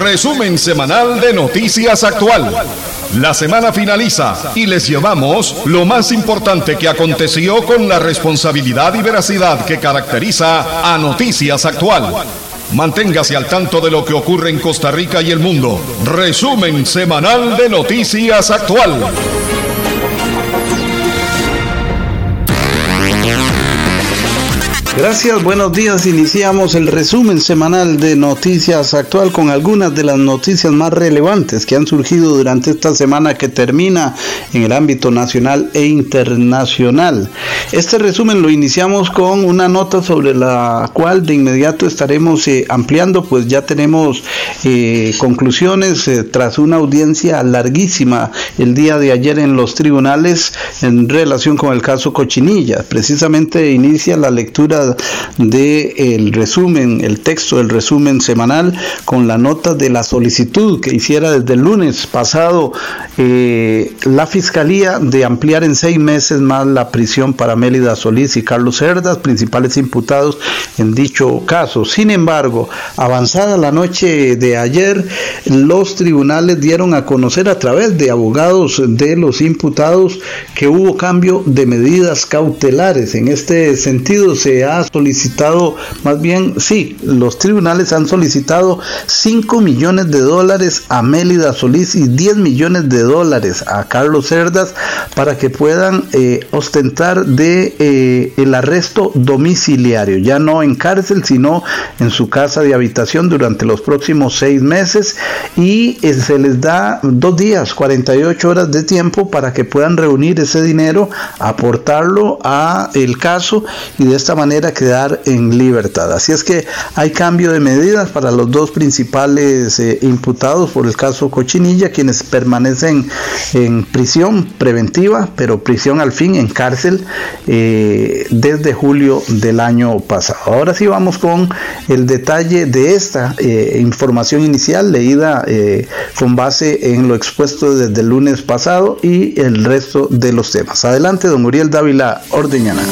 Resumen semanal de Noticias Actual. La semana finaliza y les llevamos lo más importante que aconteció con la responsabilidad y veracidad que caracteriza a Noticias Actual. Manténgase al tanto de lo que ocurre en Costa Rica y el mundo. Resumen semanal de Noticias Actual. Gracias, buenos días. Iniciamos el resumen semanal de Noticias Actual con algunas de las noticias más relevantes que han surgido durante esta semana que termina en el ámbito nacional e internacional. Este resumen lo iniciamos con una nota sobre la cual de inmediato estaremos eh, ampliando, pues ya tenemos eh, conclusiones eh, tras una audiencia larguísima el día de ayer en los tribunales en relación con el caso Cochinilla. Precisamente inicia la lectura de el resumen, el texto del resumen semanal con la nota de la solicitud que hiciera desde el lunes pasado eh, la Fiscalía de ampliar en seis meses más la prisión para Mélida Solís y Carlos Cerdas, principales imputados en dicho caso. Sin embargo, avanzada la noche de ayer, los tribunales dieron a conocer a través de abogados de los imputados que hubo cambio de medidas cautelares. En este sentido, se ha solicitado, más bien, sí, los tribunales han solicitado 5 millones de dólares a Mélida Solís y 10 millones de dólares a Carlos Cerdas para que puedan eh, ostentar de eh, el arresto domiciliario, ya no en cárcel, sino en su casa de habitación durante los próximos seis meses y eh, se les da dos días, 48 horas de tiempo para que puedan reunir ese dinero, aportarlo a el caso y de esta manera quedar en libertad. Así es que hay cambio de medidas para los dos principales eh, imputados por el caso Cochinilla, quienes permanecen en prisión preventiva, pero prisión al fin en cárcel eh, desde julio del año pasado. Ahora sí vamos con el detalle de esta eh, información inicial leída con base en lo expuesto desde el lunes pasado y el resto de los temas. Adelante, don Uriel Dávila Ordeñana.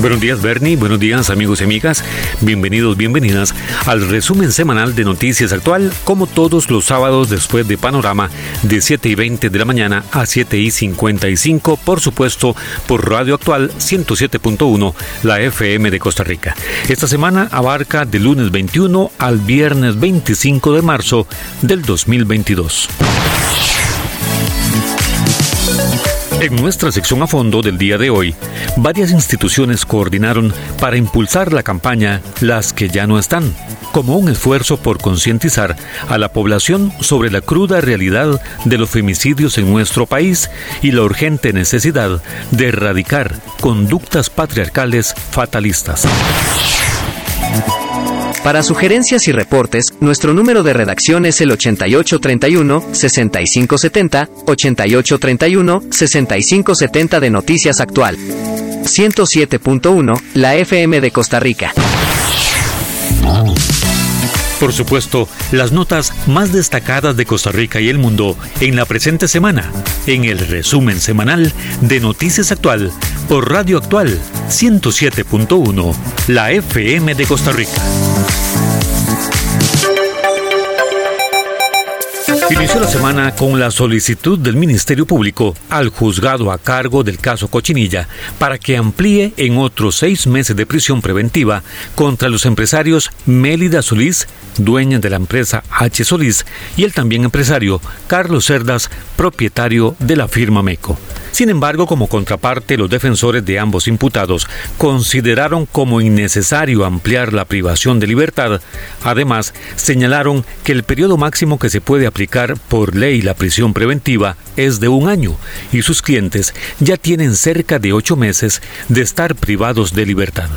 Buenos días Bernie, buenos días amigos y amigas, bienvenidos, bienvenidas al resumen semanal de Noticias Actual, como todos los sábados después de Panorama de 7 y 20 de la mañana a 7 y 55, por supuesto por Radio Actual 107.1, la FM de Costa Rica. Esta semana abarca del lunes 21 al viernes 25 de marzo del 2022. En nuestra sección a fondo del día de hoy, varias instituciones coordinaron para impulsar la campaña Las que ya no están, como un esfuerzo por concientizar a la población sobre la cruda realidad de los femicidios en nuestro país y la urgente necesidad de erradicar conductas patriarcales fatalistas. Para sugerencias y reportes, nuestro número de redacción es el 8831-6570, 8831-6570 de Noticias Actual. 107.1, la FM de Costa Rica. Por supuesto, las notas más destacadas de Costa Rica y el mundo en la presente semana, en el resumen semanal de Noticias Actual por Radio Actual 107.1, la FM de Costa Rica. Inició la semana con la solicitud del Ministerio Público al juzgado a cargo del caso Cochinilla para que amplíe en otros seis meses de prisión preventiva contra los empresarios Mélida Solís, dueña de la empresa H. Solís, y el también empresario Carlos Cerdas, propietario de la firma MECO. Sin embargo, como contraparte, los defensores de ambos imputados consideraron como innecesario ampliar la privación de libertad. Además, señalaron que el periodo máximo que se puede aplicar por ley la prisión preventiva es de un año y sus clientes ya tienen cerca de ocho meses de estar privados de libertad.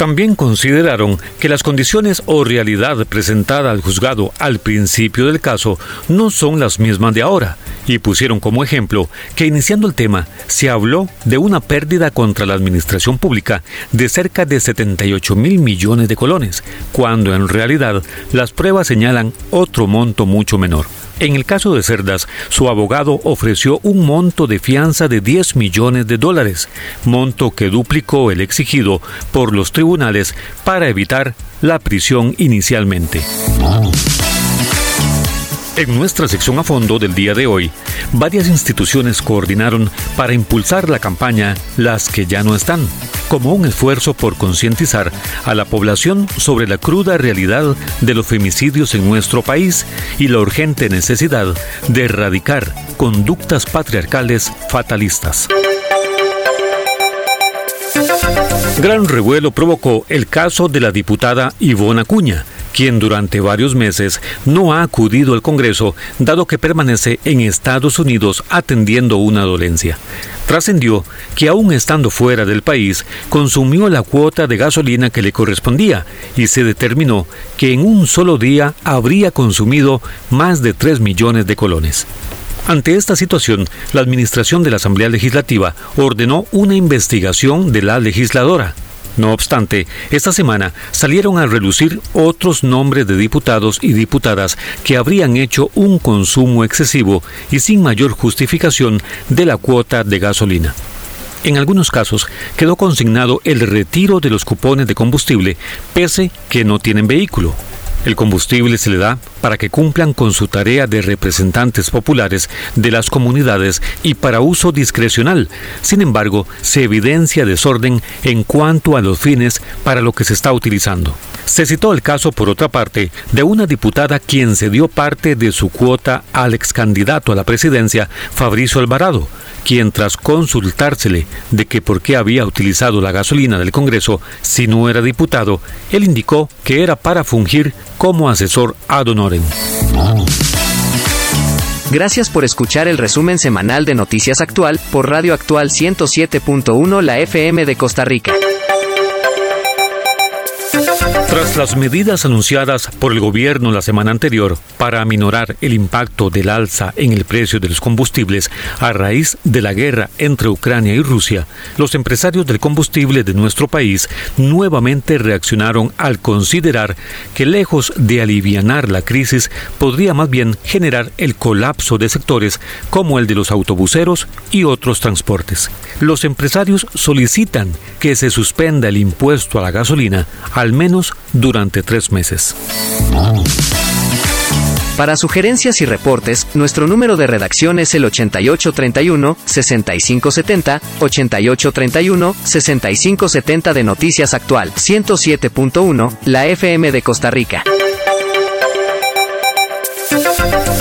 También consideraron que las condiciones o realidad presentada al juzgado al principio del caso no son las mismas de ahora y pusieron como ejemplo que iniciando el tema se habló de una pérdida contra la administración pública de cerca de 78 mil millones de colones, cuando en realidad las pruebas señalan otro monto mucho menor. En el caso de Cerdas, su abogado ofreció un monto de fianza de 10 millones de dólares, monto que duplicó el exigido por los tribunales para evitar la prisión inicialmente. En nuestra sección a fondo del día de hoy, varias instituciones coordinaron para impulsar la campaña Las que ya no están, como un esfuerzo por concientizar a la población sobre la cruda realidad de los femicidios en nuestro país y la urgente necesidad de erradicar conductas patriarcales fatalistas. Gran revuelo provocó el caso de la diputada Ivona Cuña, quien durante varios meses no ha acudido al Congreso dado que permanece en Estados Unidos atendiendo una dolencia. Trascendió que aún estando fuera del país, consumió la cuota de gasolina que le correspondía y se determinó que en un solo día habría consumido más de 3 millones de colones. Ante esta situación, la Administración de la Asamblea Legislativa ordenó una investigación de la legisladora. No obstante, esta semana salieron a relucir otros nombres de diputados y diputadas que habrían hecho un consumo excesivo y sin mayor justificación de la cuota de gasolina. En algunos casos quedó consignado el retiro de los cupones de combustible pese que no tienen vehículo. El combustible se le da para que cumplan con su tarea de representantes populares de las comunidades y para uso discrecional. Sin embargo, se evidencia desorden en cuanto a los fines para lo que se está utilizando. Se citó el caso, por otra parte, de una diputada quien se dio parte de su cuota al ex candidato a la presidencia, Fabricio Alvarado, quien tras consultársele de que por qué había utilizado la gasolina del Congreso si no era diputado, él indicó que era para fungir como asesor ad honorem. Gracias por escuchar el resumen semanal de Noticias Actual por Radio Actual 107.1 La FM de Costa Rica. Tras las medidas anunciadas por el gobierno la semana anterior para aminorar el impacto del alza en el precio de los combustibles a raíz de la guerra entre Ucrania y Rusia, los empresarios del combustible de nuestro país nuevamente reaccionaron al considerar que lejos de alivianar la crisis podría más bien generar el colapso de sectores como el de los autobuseros y otros transportes. Los empresarios solicitan que se suspenda el impuesto a la gasolina al menos durante tres meses. Para sugerencias y reportes, nuestro número de redacción es el 8831-6570, 8831-6570 de Noticias Actual, 107.1, la FM de Costa Rica.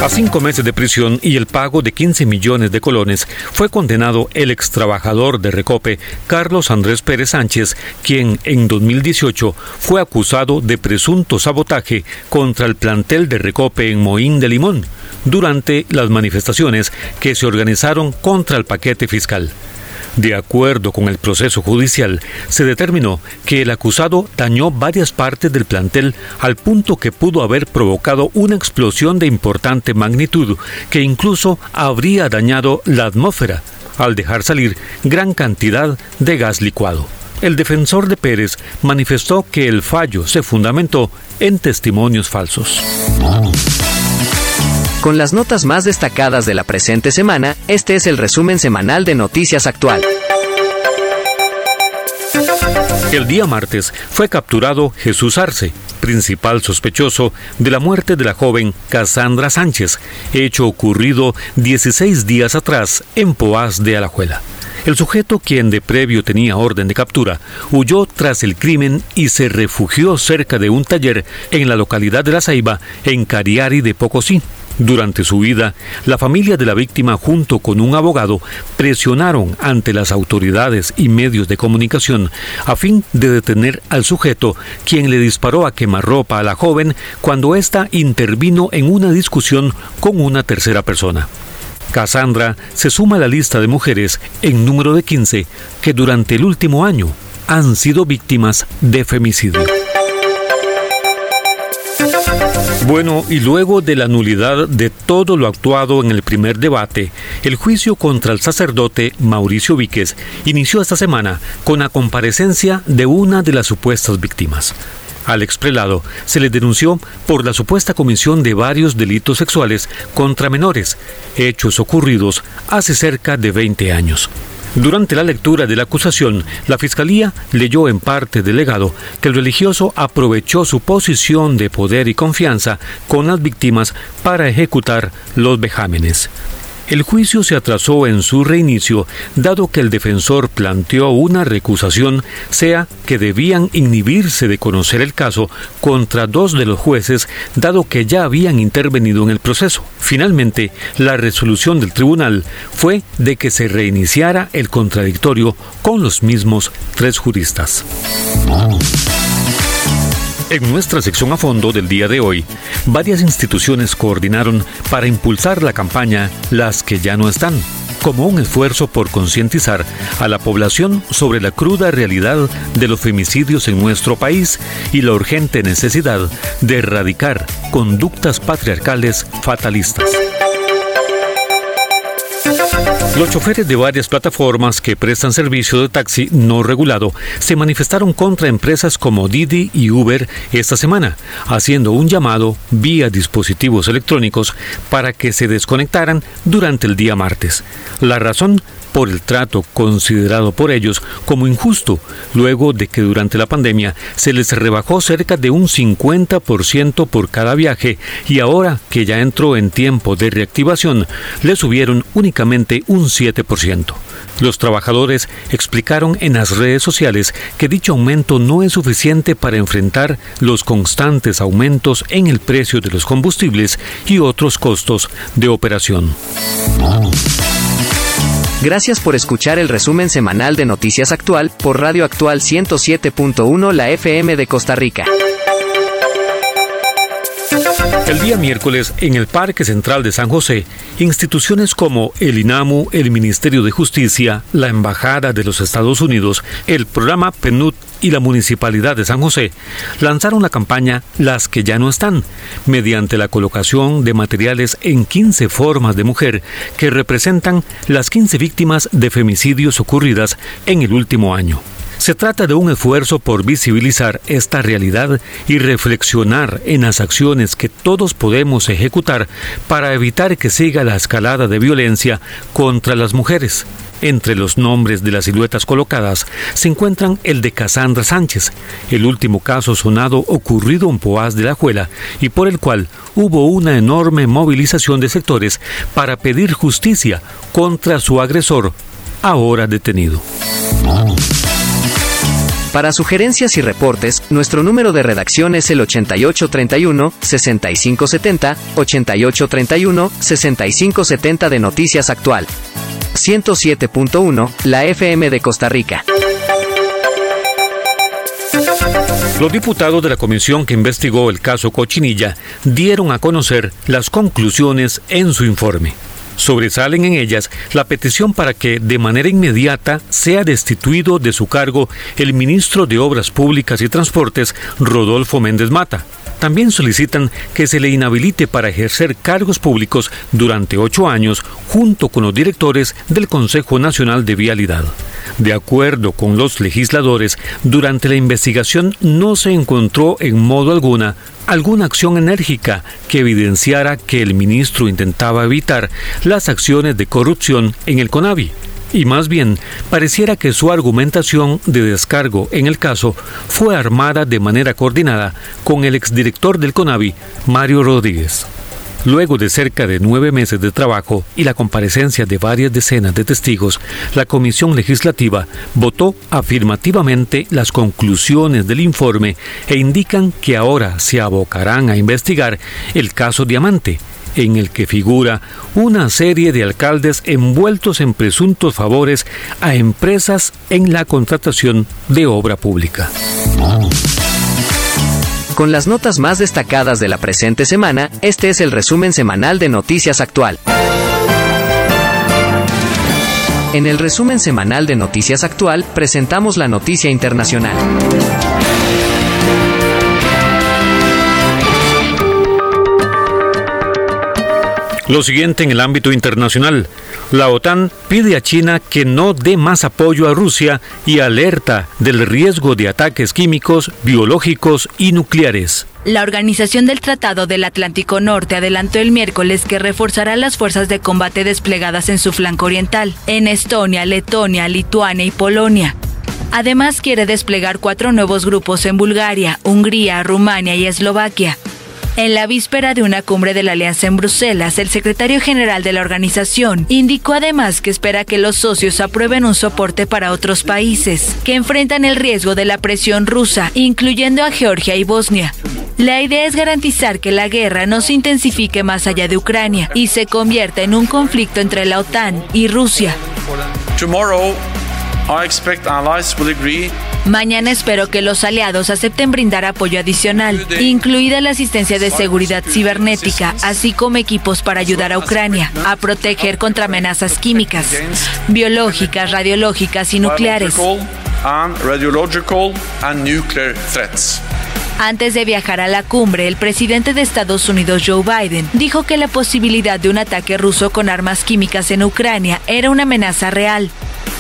A cinco meses de prisión y el pago de 15 millones de colones fue condenado el ex trabajador de Recope, Carlos Andrés Pérez Sánchez, quien en 2018 fue acusado de presunto sabotaje contra el plantel de Recope en Moín de Limón durante las manifestaciones que se organizaron contra el paquete fiscal. De acuerdo con el proceso judicial, se determinó que el acusado dañó varias partes del plantel al punto que pudo haber provocado una explosión de importante magnitud que incluso habría dañado la atmósfera al dejar salir gran cantidad de gas licuado. El defensor de Pérez manifestó que el fallo se fundamentó en testimonios falsos. Con las notas más destacadas de la presente semana, este es el resumen semanal de Noticias Actual. El día martes fue capturado Jesús Arce, principal sospechoso de la muerte de la joven Cassandra Sánchez, hecho ocurrido 16 días atrás en Poás de Alajuela. El sujeto, quien de previo tenía orden de captura, huyó tras el crimen y se refugió cerca de un taller en la localidad de La Ceiba, en Cariari de Pocosí. Durante su vida, la familia de la víctima junto con un abogado presionaron ante las autoridades y medios de comunicación a fin de detener al sujeto quien le disparó a quemarropa a la joven cuando ésta intervino en una discusión con una tercera persona. Cassandra se suma a la lista de mujeres en número de 15 que durante el último año han sido víctimas de femicidio. Bueno, y luego de la nulidad de todo lo actuado en el primer debate, el juicio contra el sacerdote Mauricio Víquez inició esta semana con la comparecencia de una de las supuestas víctimas. Al exprelado se le denunció por la supuesta comisión de varios delitos sexuales contra menores, hechos ocurridos hace cerca de 20 años. Durante la lectura de la acusación, la Fiscalía leyó en parte del legado que el religioso aprovechó su posición de poder y confianza con las víctimas para ejecutar los vejámenes. El juicio se atrasó en su reinicio, dado que el defensor planteó una recusación, sea que debían inhibirse de conocer el caso contra dos de los jueces, dado que ya habían intervenido en el proceso. Finalmente, la resolución del tribunal fue de que se reiniciara el contradictorio con los mismos tres juristas. En nuestra sección a fondo del día de hoy, varias instituciones coordinaron para impulsar la campaña Las que ya no están, como un esfuerzo por concientizar a la población sobre la cruda realidad de los femicidios en nuestro país y la urgente necesidad de erradicar conductas patriarcales fatalistas. Los choferes de varias plataformas que prestan servicio de taxi no regulado se manifestaron contra empresas como Didi y Uber esta semana, haciendo un llamado vía dispositivos electrónicos para que se desconectaran durante el día martes. La razón por el trato considerado por ellos como injusto, luego de que durante la pandemia se les rebajó cerca de un 50% por cada viaje y ahora que ya entró en tiempo de reactivación, le subieron únicamente un 7%. Los trabajadores explicaron en las redes sociales que dicho aumento no es suficiente para enfrentar los constantes aumentos en el precio de los combustibles y otros costos de operación. Gracias por escuchar el resumen semanal de Noticias Actual por Radio Actual 107.1 La FM de Costa Rica. El día miércoles, en el Parque Central de San José, instituciones como el INAMU, el Ministerio de Justicia, la Embajada de los Estados Unidos, el programa PNUD y la Municipalidad de San José lanzaron la campaña Las que ya no están, mediante la colocación de materiales en 15 formas de mujer que representan las 15 víctimas de femicidios ocurridas en el último año. Se trata de un esfuerzo por visibilizar esta realidad y reflexionar en las acciones que todos podemos ejecutar para evitar que siga la escalada de violencia contra las mujeres. Entre los nombres de las siluetas colocadas se encuentran el de Casandra Sánchez, el último caso sonado ocurrido en Poás de la Juela y por el cual hubo una enorme movilización de sectores para pedir justicia contra su agresor, ahora detenido. Para sugerencias y reportes, nuestro número de redacción es el 8831-6570, 8831-6570 de Noticias Actual. 107.1, la FM de Costa Rica. Los diputados de la comisión que investigó el caso Cochinilla dieron a conocer las conclusiones en su informe. Sobresalen en ellas la petición para que de manera inmediata sea destituido de su cargo el ministro de Obras Públicas y Transportes, Rodolfo Méndez Mata. También solicitan que se le inhabilite para ejercer cargos públicos durante ocho años junto con los directores del Consejo Nacional de Vialidad. De acuerdo con los legisladores, durante la investigación no se encontró en modo alguna alguna acción enérgica que evidenciara que el ministro intentaba evitar las acciones de corrupción en el CONAVI. Y más bien, pareciera que su argumentación de descargo en el caso fue armada de manera coordinada con el exdirector del CONAVI, Mario Rodríguez. Luego de cerca de nueve meses de trabajo y la comparecencia de varias decenas de testigos, la Comisión Legislativa votó afirmativamente las conclusiones del informe e indican que ahora se abocarán a investigar el caso Diamante, en el que figura una serie de alcaldes envueltos en presuntos favores a empresas en la contratación de obra pública. Con las notas más destacadas de la presente semana, este es el resumen semanal de Noticias Actual. En el resumen semanal de Noticias Actual presentamos la noticia internacional. Lo siguiente en el ámbito internacional. La OTAN pide a China que no dé más apoyo a Rusia y alerta del riesgo de ataques químicos, biológicos y nucleares. La Organización del Tratado del Atlántico Norte adelantó el miércoles que reforzará las fuerzas de combate desplegadas en su flanco oriental, en Estonia, Letonia, Lituania y Polonia. Además quiere desplegar cuatro nuevos grupos en Bulgaria, Hungría, Rumania y Eslovaquia. En la víspera de una cumbre de la Alianza en Bruselas, el secretario general de la organización indicó además que espera que los socios aprueben un soporte para otros países que enfrentan el riesgo de la presión rusa, incluyendo a Georgia y Bosnia. La idea es garantizar que la guerra no se intensifique más allá de Ucrania y se convierta en un conflicto entre la OTAN y Rusia. Mañana espero que los aliados acepten brindar apoyo adicional, incluida la asistencia de seguridad cibernética, así como equipos para ayudar a Ucrania a proteger contra amenazas químicas, biológicas, radiológicas y nucleares. Antes de viajar a la cumbre, el presidente de Estados Unidos, Joe Biden, dijo que la posibilidad de un ataque ruso con armas químicas en Ucrania era una amenaza real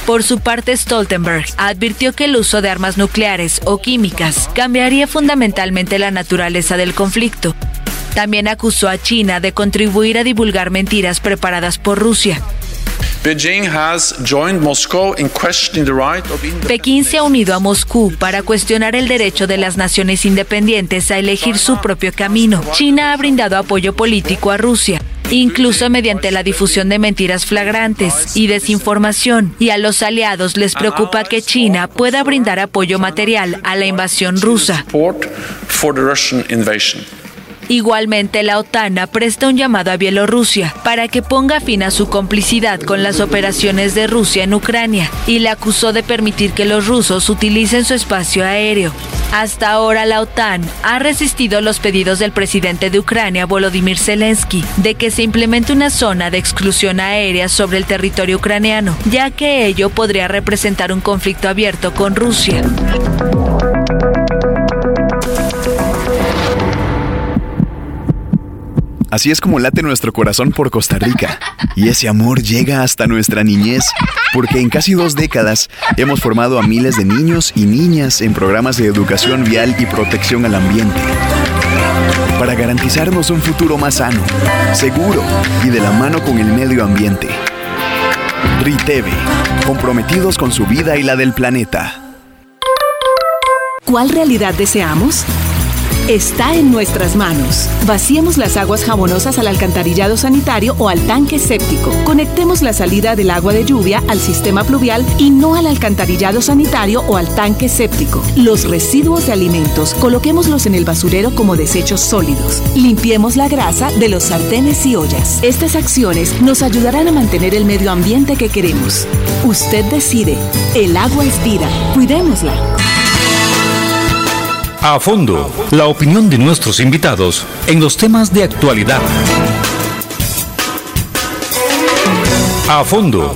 por su parte, Stoltenberg advirtió que el uso de armas nucleares o químicas cambiaría fundamentalmente la naturaleza del conflicto. También acusó a China de contribuir a divulgar mentiras preparadas por Rusia. Pekín se ha unido a Moscú para cuestionar el derecho de las naciones independientes a elegir su propio camino. China ha brindado apoyo político a Rusia incluso mediante la difusión de mentiras flagrantes y desinformación, y a los aliados les preocupa que China pueda brindar apoyo material a la invasión rusa. Igualmente, la OTAN presta un llamado a Bielorrusia para que ponga fin a su complicidad con las operaciones de Rusia en Ucrania y la acusó de permitir que los rusos utilicen su espacio aéreo. Hasta ahora la OTAN ha resistido los pedidos del presidente de Ucrania, Volodymyr Zelensky, de que se implemente una zona de exclusión aérea sobre el territorio ucraniano, ya que ello podría representar un conflicto abierto con Rusia. Así es como late nuestro corazón por Costa Rica. Y ese amor llega hasta nuestra niñez, porque en casi dos décadas hemos formado a miles de niños y niñas en programas de educación vial y protección al ambiente. Para garantizarnos un futuro más sano, seguro y de la mano con el medio ambiente. RITEVE, comprometidos con su vida y la del planeta. ¿Cuál realidad deseamos? Está en nuestras manos. Vaciemos las aguas jabonosas al alcantarillado sanitario o al tanque séptico. Conectemos la salida del agua de lluvia al sistema pluvial y no al alcantarillado sanitario o al tanque séptico. Los residuos de alimentos, coloquémoslos en el basurero como desechos sólidos. Limpiemos la grasa de los sartenes y ollas. Estas acciones nos ayudarán a mantener el medio ambiente que queremos. Usted decide. El agua es vida. Cuidémosla. A fondo, la opinión de nuestros invitados en los temas de actualidad. A fondo,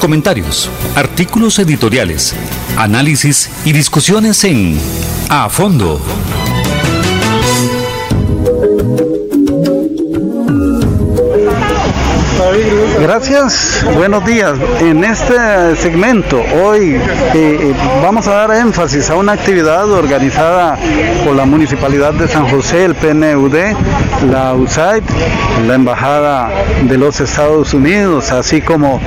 comentarios, artículos editoriales, análisis y discusiones en A fondo. Gracias, buenos días. En este segmento hoy eh, eh, vamos a dar énfasis a una actividad organizada por la Municipalidad de San José, el PNUD, la USAID, la Embajada de los Estados Unidos, así como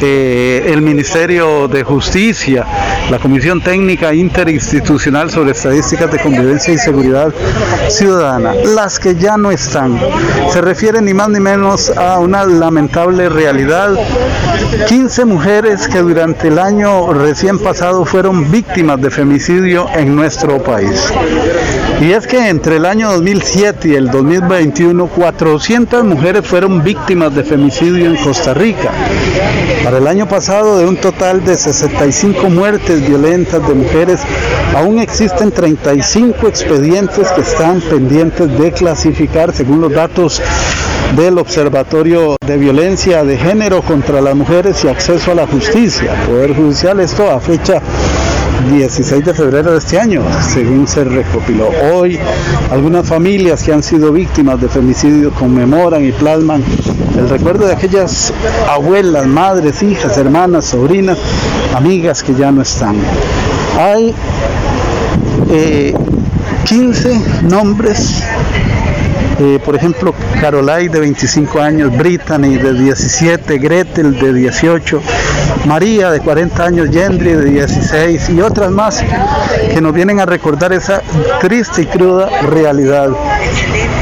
eh, el Ministerio de Justicia, la Comisión Técnica Interinstitucional sobre Estadísticas de Convivencia y Seguridad Ciudadana. Las que ya no están se refieren ni más ni menos a una lamentable realidad. 15 mujeres que durante el año recién pasado fueron víctimas de femicidio en nuestro país. Y es que entre el año 2007 y el 2021, 400 mujeres fueron víctimas de femicidio en Costa Rica. Para el año pasado, de un total de 65 muertes violentas de mujeres, aún existen 35 expedientes que están pendientes de clasificar según los datos del Observatorio de Violencia de Género contra las Mujeres y Acceso a la Justicia, Poder Judicial, esto a fecha 16 de febrero de este año, según se recopiló. Hoy, algunas familias que han sido víctimas de femicidio conmemoran y plasman el recuerdo de aquellas abuelas, madres, hijas, hermanas, sobrinas, amigas que ya no están. Hay 15 eh, nombres eh, por ejemplo, Carolai de 25 años, Brittany de 17, Gretel de 18, María de 40 años, Gendry de 16 y otras más que nos vienen a recordar esa triste y cruda realidad.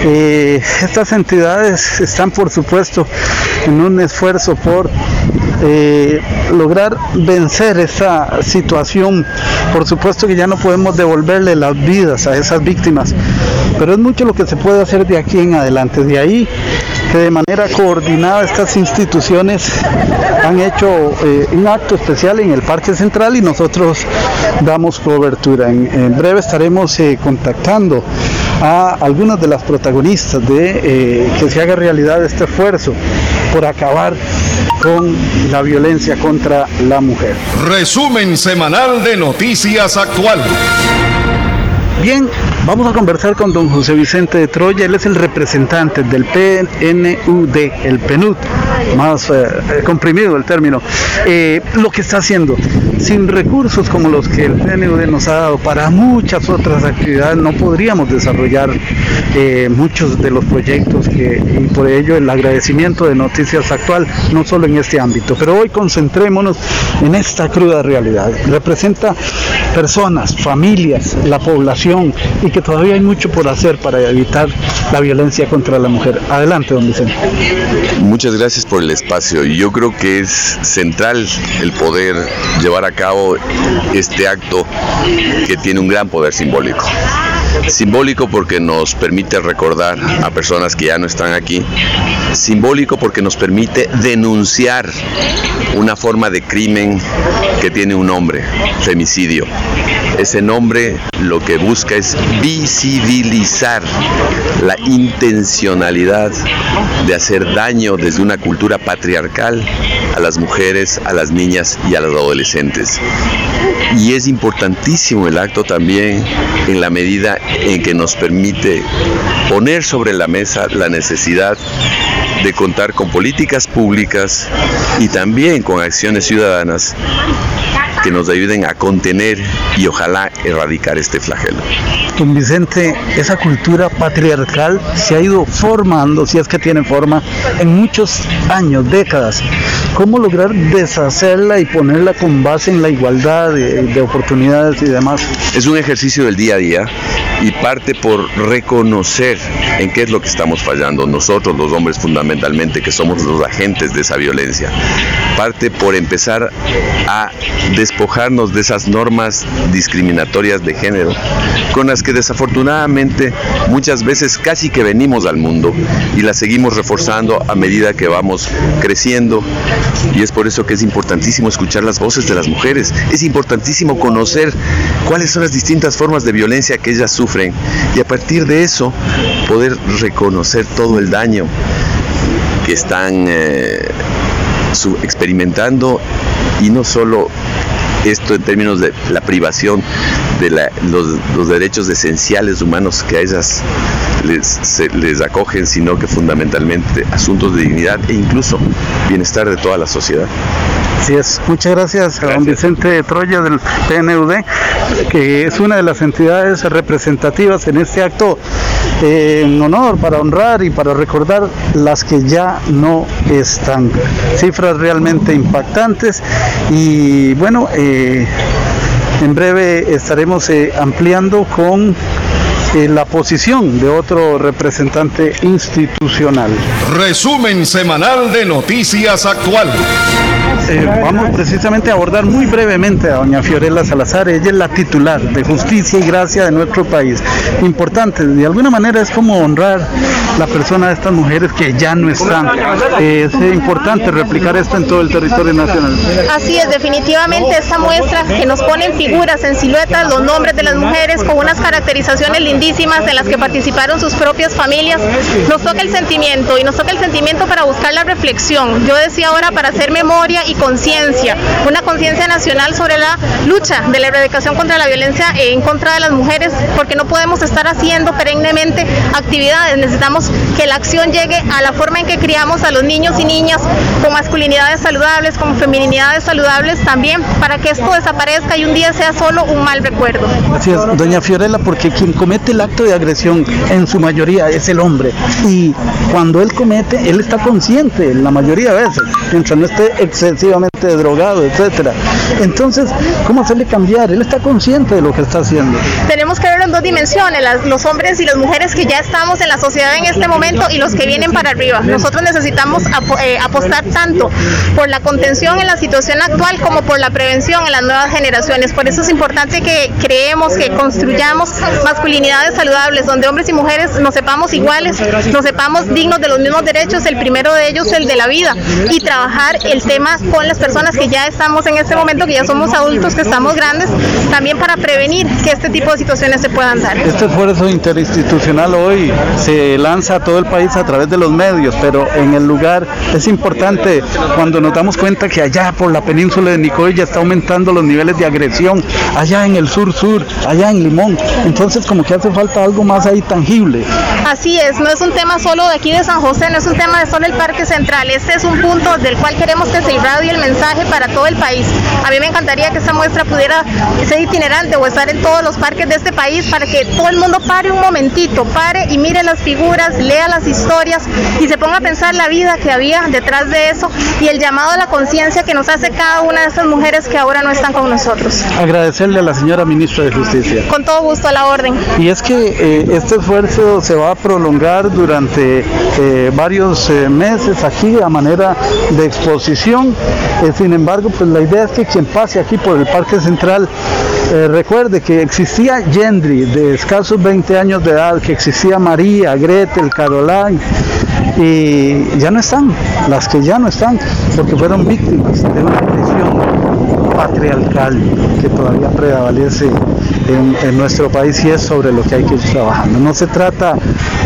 Eh, estas entidades están, por supuesto, en un esfuerzo por eh, lograr vencer esa situación. Por supuesto que ya no podemos devolverle las vidas a esas víctimas, pero es mucho lo que se puede hacer de aquí en adelante. De ahí que de manera coordinada estas instituciones han hecho eh, un acto especial en el Parque Central y nosotros damos cobertura. En, breve estaremos eh, contactando a algunas de las protagonistas de eh, que se haga realidad este esfuerzo por acabar con la violencia contra la mujer. Resumen semanal de Noticias Actual. Bien, vamos a conversar con don José Vicente de Troya, él es el representante del PNUD, el PNUD, más eh, comprimido el término, eh, lo que está haciendo. Sin recursos como los que el PNUD nos ha dado para muchas otras actividades, no podríamos desarrollar eh, muchos de los proyectos que, y por ello el agradecimiento de Noticias Actual, no solo en este ámbito, pero hoy concentrémonos en esta cruda realidad. Representa personas, familias, la población y que todavía hay mucho por hacer para evitar la violencia contra la mujer. Adelante, don Vicente. Muchas gracias por el espacio. Yo creo que es central el poder llevar a cabo este acto que tiene un gran poder simbólico. Simbólico porque nos permite recordar a personas que ya no están aquí. Simbólico porque nos permite denunciar una forma de crimen que tiene un nombre, femicidio. Ese nombre lo que busca es visibilizar la intencionalidad de hacer daño desde una cultura patriarcal a las mujeres, a las niñas y a los adolescentes. Y es importantísimo el acto también en la medida en que nos permite poner sobre la mesa la necesidad de contar con políticas públicas y también con acciones ciudadanas que nos ayuden a contener y ojalá erradicar este flagelo. Don Vicente, esa cultura patriarcal se ha ido formando, si es que tiene forma, en muchos años, décadas. ¿Cómo lograr deshacerla y ponerla con base en la igualdad de, de oportunidades y demás? Es un ejercicio del día a día y parte por reconocer en qué es lo que estamos fallando nosotros los hombres fundamentalmente que somos los agentes de esa violencia parte por empezar a despojarnos de esas normas discriminatorias de género con las que desafortunadamente muchas veces casi que venimos al mundo y las seguimos reforzando a medida que vamos creciendo y es por eso que es importantísimo escuchar las voces de las mujeres es importantísimo conocer cuáles son las distintas formas de violencia que ellas sufren y a partir de eso poder reconocer todo el daño que están eh, experimentando y no solo esto en términos de la privación de los, derechos esenciales humanos que a ellas les, les acogen, sino que fundamentalmente asuntos de dignidad e incluso bienestar de toda la sociedad. Así es. Muchas gracias, a don Vicente Troya del PNUD, que es una de las entidades representativas en este acto eh, en honor, para honrar y para recordar las que ya no están. Cifras realmente impactantes y bueno, eh, en breve estaremos eh, ampliando con la posición de otro representante institucional. Resumen semanal de Noticias Actual. Eh, vamos precisamente a abordar muy brevemente a doña Fiorella Salazar. Ella es la titular de Justicia y Gracia de nuestro país. Importante, de alguna manera es como honrar la persona de estas mujeres que ya no están. es importante replicar esto en todo el territorio nacional. Así es, definitivamente esta muestra que nos ponen figuras en siluetas, los nombres de las mujeres con unas caracterizaciones lindísimas en las que participaron sus propias familias, nos toca el sentimiento y nos toca el sentimiento para buscar la reflexión. Yo decía ahora para hacer memoria y conciencia, una conciencia nacional sobre la lucha de la erradicación contra la violencia en contra de las mujeres, porque no podemos estar haciendo perennemente actividades, necesitamos que la acción llegue a la forma en que criamos a los niños y niñas con masculinidades saludables, con feminidades saludables también, para que esto desaparezca y un día sea solo un mal recuerdo. Es, doña Fiorella, porque quien comete el acto de agresión en su mayoría es el hombre. Y cuando él comete, él está consciente la mayoría de veces, mientras no esté excesivamente drogado, etcétera. Entonces, ¿cómo hacerle cambiar? Él está consciente de lo que está haciendo. Tenemos que verlo en dos dimensiones, los hombres y las mujeres que ya estamos en la sociedad en este momento y los que vienen para arriba. Nosotros necesitamos eh, apostar tanto por la contención en la situación actual como por la prevención en las nuevas generaciones. Por eso es importante que creemos, que construyamos masculinidades saludables, donde hombres y mujeres nos sepamos iguales, nos sepamos dignos de los mismos derechos, el primero de ellos el de la vida, y trabajar el tema con las personas que ya estamos en este momento, que ya somos adultos, que estamos grandes, también para prevenir que este tipo de situaciones se puedan dar. Este esfuerzo interinstitucional hoy se lanza a todo el país a través de los medios, pero en el lugar es importante cuando nos damos cuenta que allá por la península de Nicoya ya está aumentando los niveles de agresión, allá en el sur-sur, allá en Limón. Entonces como que hace falta algo más ahí tangible. Así es, no es un tema solo de aquí de San José, no es un tema de solo el Parque Central, este es un punto del cual queremos que se irradie el mensaje para todo el país. A mí me encantaría que esta muestra pudiera ser itinerante o estar en todos los parques de este país para que todo el mundo pare un momentito, pare y mire las figuras, lea las historias y se ponga a pensar la vida que había detrás de eso y el llamado a la conciencia que nos hace cada una de estas mujeres que ahora no están con nosotros. Agradecerle a la señora ministra de Justicia. Con todo gusto a la orden. Y es que eh, este esfuerzo se va a prolongar durante eh, varios eh, meses aquí a manera de exposición. Sin embargo, pues la idea es que quien pase aquí por el Parque Central recuerde que existía Gendry de escasos 20 años de edad, que existía María, Gretel, Caroline, y ya no están, las que ya no están, porque fueron víctimas de una agresión patriarcal que todavía prevalece en, nuestro país y es sobre lo que hay que ir trabajando. No se trata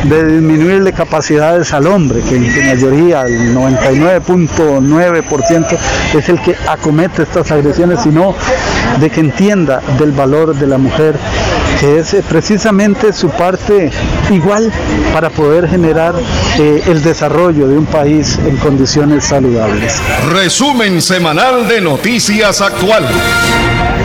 de disminuirle capacidades al hombre, que en su mayoría, el 99.9% es el que acomete estas agresiones, sino de que entienda del valor de la mujer, que es eh, precisamente su parte igual para poder generar eh, el desarrollo de un país en condiciones saludables. Resumen semanal de Noticias Actual.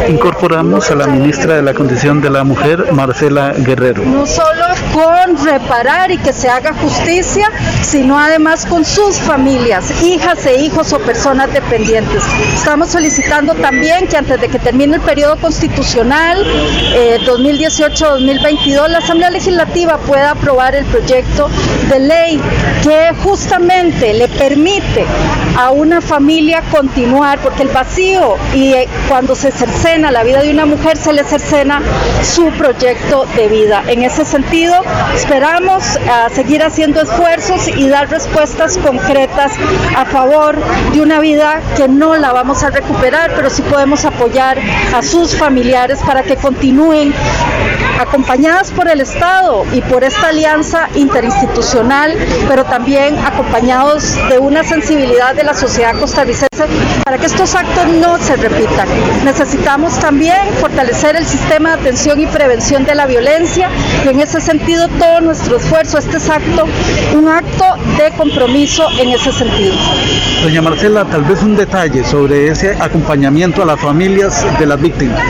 Incorporamos a la ministra de la Condición de la Mujer, Marcela Guerrero. No solo con reparar y que se haga justicia, sino además con sus familias, hijas e hijos o personas dependientes. Estamos solicitando también que antes de que termine el periodo constitucional 2018-2022, eh, la Asamblea Legislativa pueda aprobar el proyecto de ley que justamente le permite a una familia continuar, porque el vacío y eh, cuando se cercena la vida de una mujer, se le cercena su proyecto de vida. En ese sentido, esperamos a seguir haciendo esfuerzos y dar respuestas concretas a favor de una vida que no la vamos a recuperar, pero sí podemos apoyar a sus familiares para que continúen acompañadas por el Estado y por esta alianza interinstitucional, pero también acompañados de una sensibilidad de la sociedad costarricense para que estos actos no se repitan. Necesitamos también fortalecer el sistema de atención y prevención de la violencia y en ese sentido todo nuestro esfuerzo, este es acto, un acto de compromiso en ese sentido. Doña Marcela, tal vez un detalle sobre ese acompañamiento a las familias de las víctimas.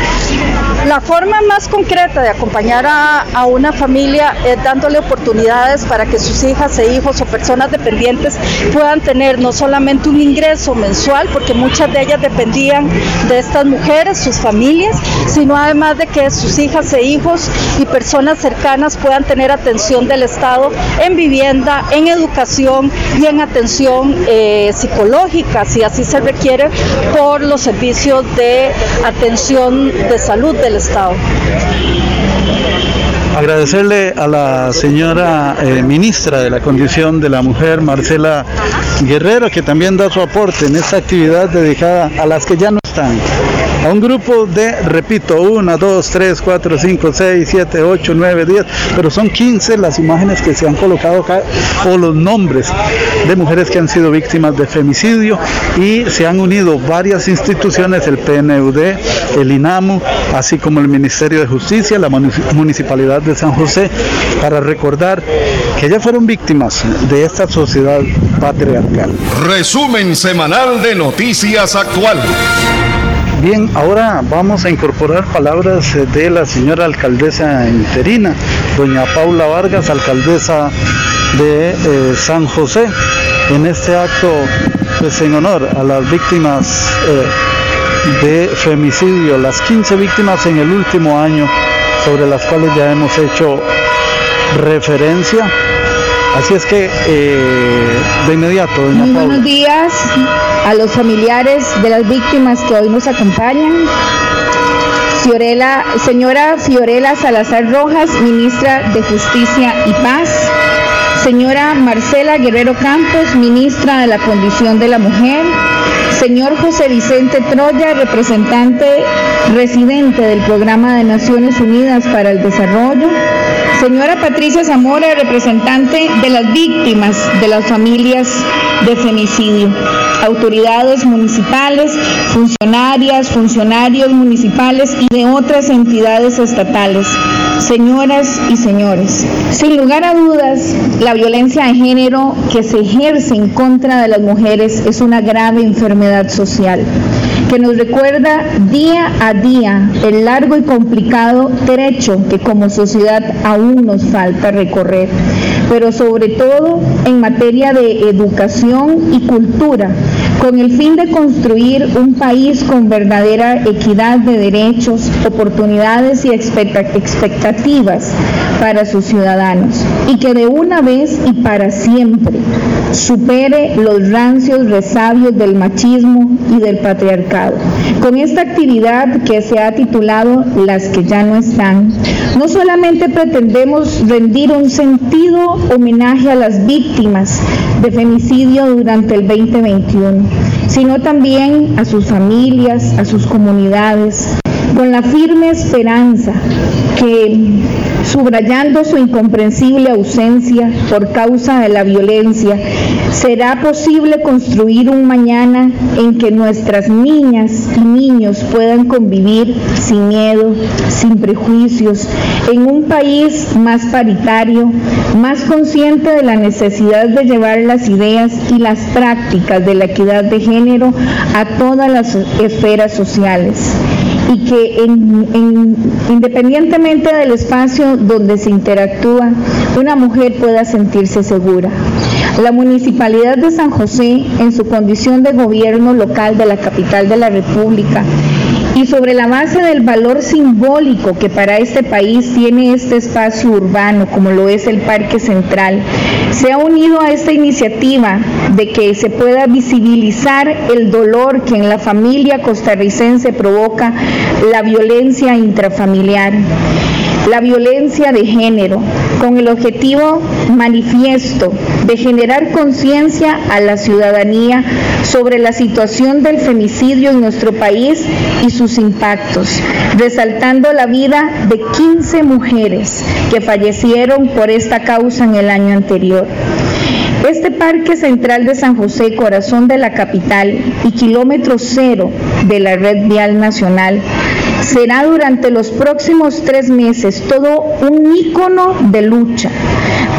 La forma más concreta de acompañar a, una familia es dándole oportunidades para que sus hijas e hijos o personas dependientes puedan tener no solamente un ingreso mensual, porque muchas de ellas dependían de estas mujeres, sus familias, sino además de que sus hijas e hijos y personas cercanas puedan tener atención del Estado en vivienda, en educación y en atención eh, psicológica, si así se requiere, por los servicios de atención de salud del Estado. Agradecerle a la señora eh, ministra de la Condición de la Mujer, Marcela Guerrero, que también da su aporte en esta actividad dedicada a las que ya no están, a un grupo de, repito, 1, 2, 3, 4, 5, 6, 7, 8, 9, 10, pero son 15 las imágenes que se han colocado acá o los nombres de mujeres que han sido víctimas de femicidio y se han unido varias instituciones, el PNUD, el INAMU, así como el Ministerio de Justicia, la Municipalidad de San José, para recordar que ya fueron víctimas de esta sociedad patriarcal. Resumen semanal de Noticias Actual. Bien, ahora vamos a incorporar palabras de la señora alcaldesa interina, doña Paula Vargas, alcaldesa de eh, San José, en este acto pues, en honor a las víctimas eh, de femicidio, las 15 víctimas en el último año, sobre las cuales ya hemos hecho referencia. Así es que eh, de inmediato, Muy buenos días a los familiares de las víctimas que hoy nos acompañan. Fiorella, señora Fiorella Salazar Rojas, ministra de Justicia y Paz. Señora Marcela Guerrero Campos, ministra de la Condición de la Mujer. Señor José Vicente Troya, representante residente del Programa de Naciones Unidas para el Desarrollo. Señora Patricia Zamora, representante de las víctimas de las familias de femicidio. Autoridades municipales, funcionarias, funcionarios municipales y de otras entidades estatales. Señoras y señores, sin lugar a dudas, la violencia de género que se ejerce en contra de las mujeres es una grave enfermedad social que nos recuerda día a día el largo y complicado trecho que como sociedad aún nos falta recorrer, pero sobre todo en materia de educación y cultura, con el fin de construir un país con verdadera equidad de derechos, oportunidades y expectativas para sus ciudadanos, y que de una vez y para siempre supere los rancios resabios del machismo y del patriarcado. Con esta actividad que se ha titulado Las que ya no están, no solamente pretendemos rendir un sentido homenaje a las víctimas de femicidio durante el 2021, sino también a sus familias, a sus comunidades, con la firme esperanza que subrayando su incomprensible ausencia por causa de la violencia, será posible construir un mañana en que nuestras niñas y niños puedan convivir sin miedo, sin prejuicios, en un país más paritario, más consciente de la necesidad de llevar las ideas y las prácticas de la equidad de género a todas las esferas sociales y que independientemente del espacio donde se interactúa, una mujer pueda sentirse segura. La Municipalidad de San José, en su condición de gobierno local de la capital de la República, y sobre la base del valor simbólico que para este país tiene este espacio urbano, como lo es el Parque Central, se ha unido a esta iniciativa de que se pueda visibilizar el dolor que en la familia costarricense provoca la violencia intrafamiliar la violencia de género, con el objetivo manifiesto de generar conciencia a la ciudadanía sobre la situación del femicidio en nuestro país y sus impactos, resaltando la vida de 15 mujeres que fallecieron por esta causa en el año anterior. Este Parque Central de San José, corazón de la capital y kilómetro cero de la red vial nacional, será durante los próximos tres meses todo un ícono de lucha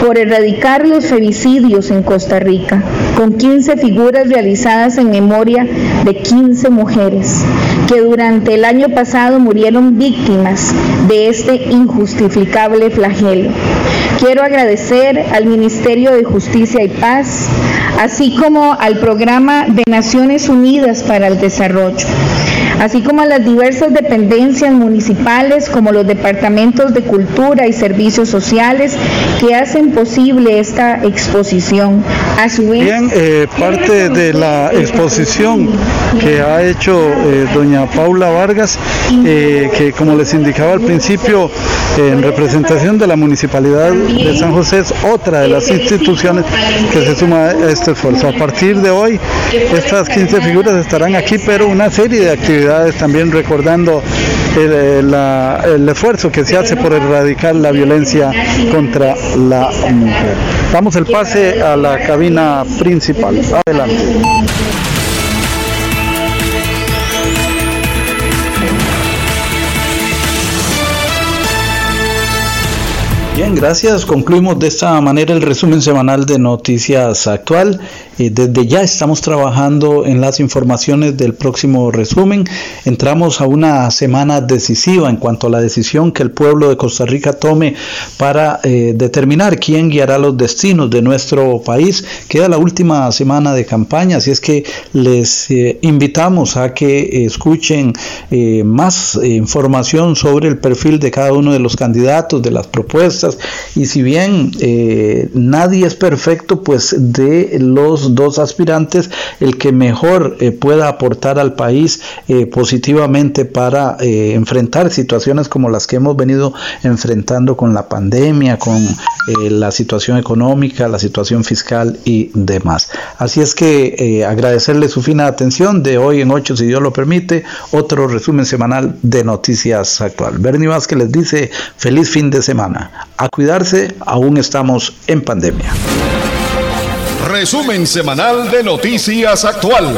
por erradicar los femicidios en Costa Rica, con 15 figuras realizadas en memoria de 15 mujeres que durante el año pasado murieron víctimas de este injustificable flagelo. Quiero agradecer al Ministerio de Justicia y Paz, así como al Programa de Naciones Unidas para el Desarrollo así como a las diversas dependencias municipales como los departamentos de cultura y servicios sociales que hacen posible esta exposición, A su vez, Bien, eh, parte de la exposición que ha hecho eh, doña Paula Vargas, eh, que como les indicaba al principio, en representación de la Municipalidad de San José es otra de las instituciones que se suma a este esfuerzo. A partir de hoy, estas 15 figuras estarán aquí, pero una serie de actividades también recordando el, la- el esfuerzo que se hace por erradicar la violencia contra la mujer. Damos el pase a la cabina principal. Adelante. Bien, gracias. Concluimos de esta manera el resumen semanal de Noticias Actual. Eh, desde ya estamos trabajando en las informaciones del próximo resumen. Entramos a una semana decisiva en cuanto a la decisión que el pueblo de Costa Rica tome para eh, determinar quién guiará los destinos de nuestro país. Queda la última semana de campaña, así es que les eh, invitamos a que eh, escuchen más información sobre el perfil de cada uno de los candidatos, de las propuestas. Y si bien nadie es perfecto, pues de los dos aspirantes, el que mejor eh, pueda aportar al país eh, positivamente para eh, enfrentar situaciones como las que hemos venido enfrentando con la pandemia, con la situación económica, la situación fiscal y demás. Así es que agradecerle su fina atención de hoy en 8, si Dios lo permite, otro resumen semanal de Noticias Actual. Bernie Vázquez les dice feliz fin de semana. A cuidarse, aún estamos en pandemia. Resumen semanal de Noticias Actual.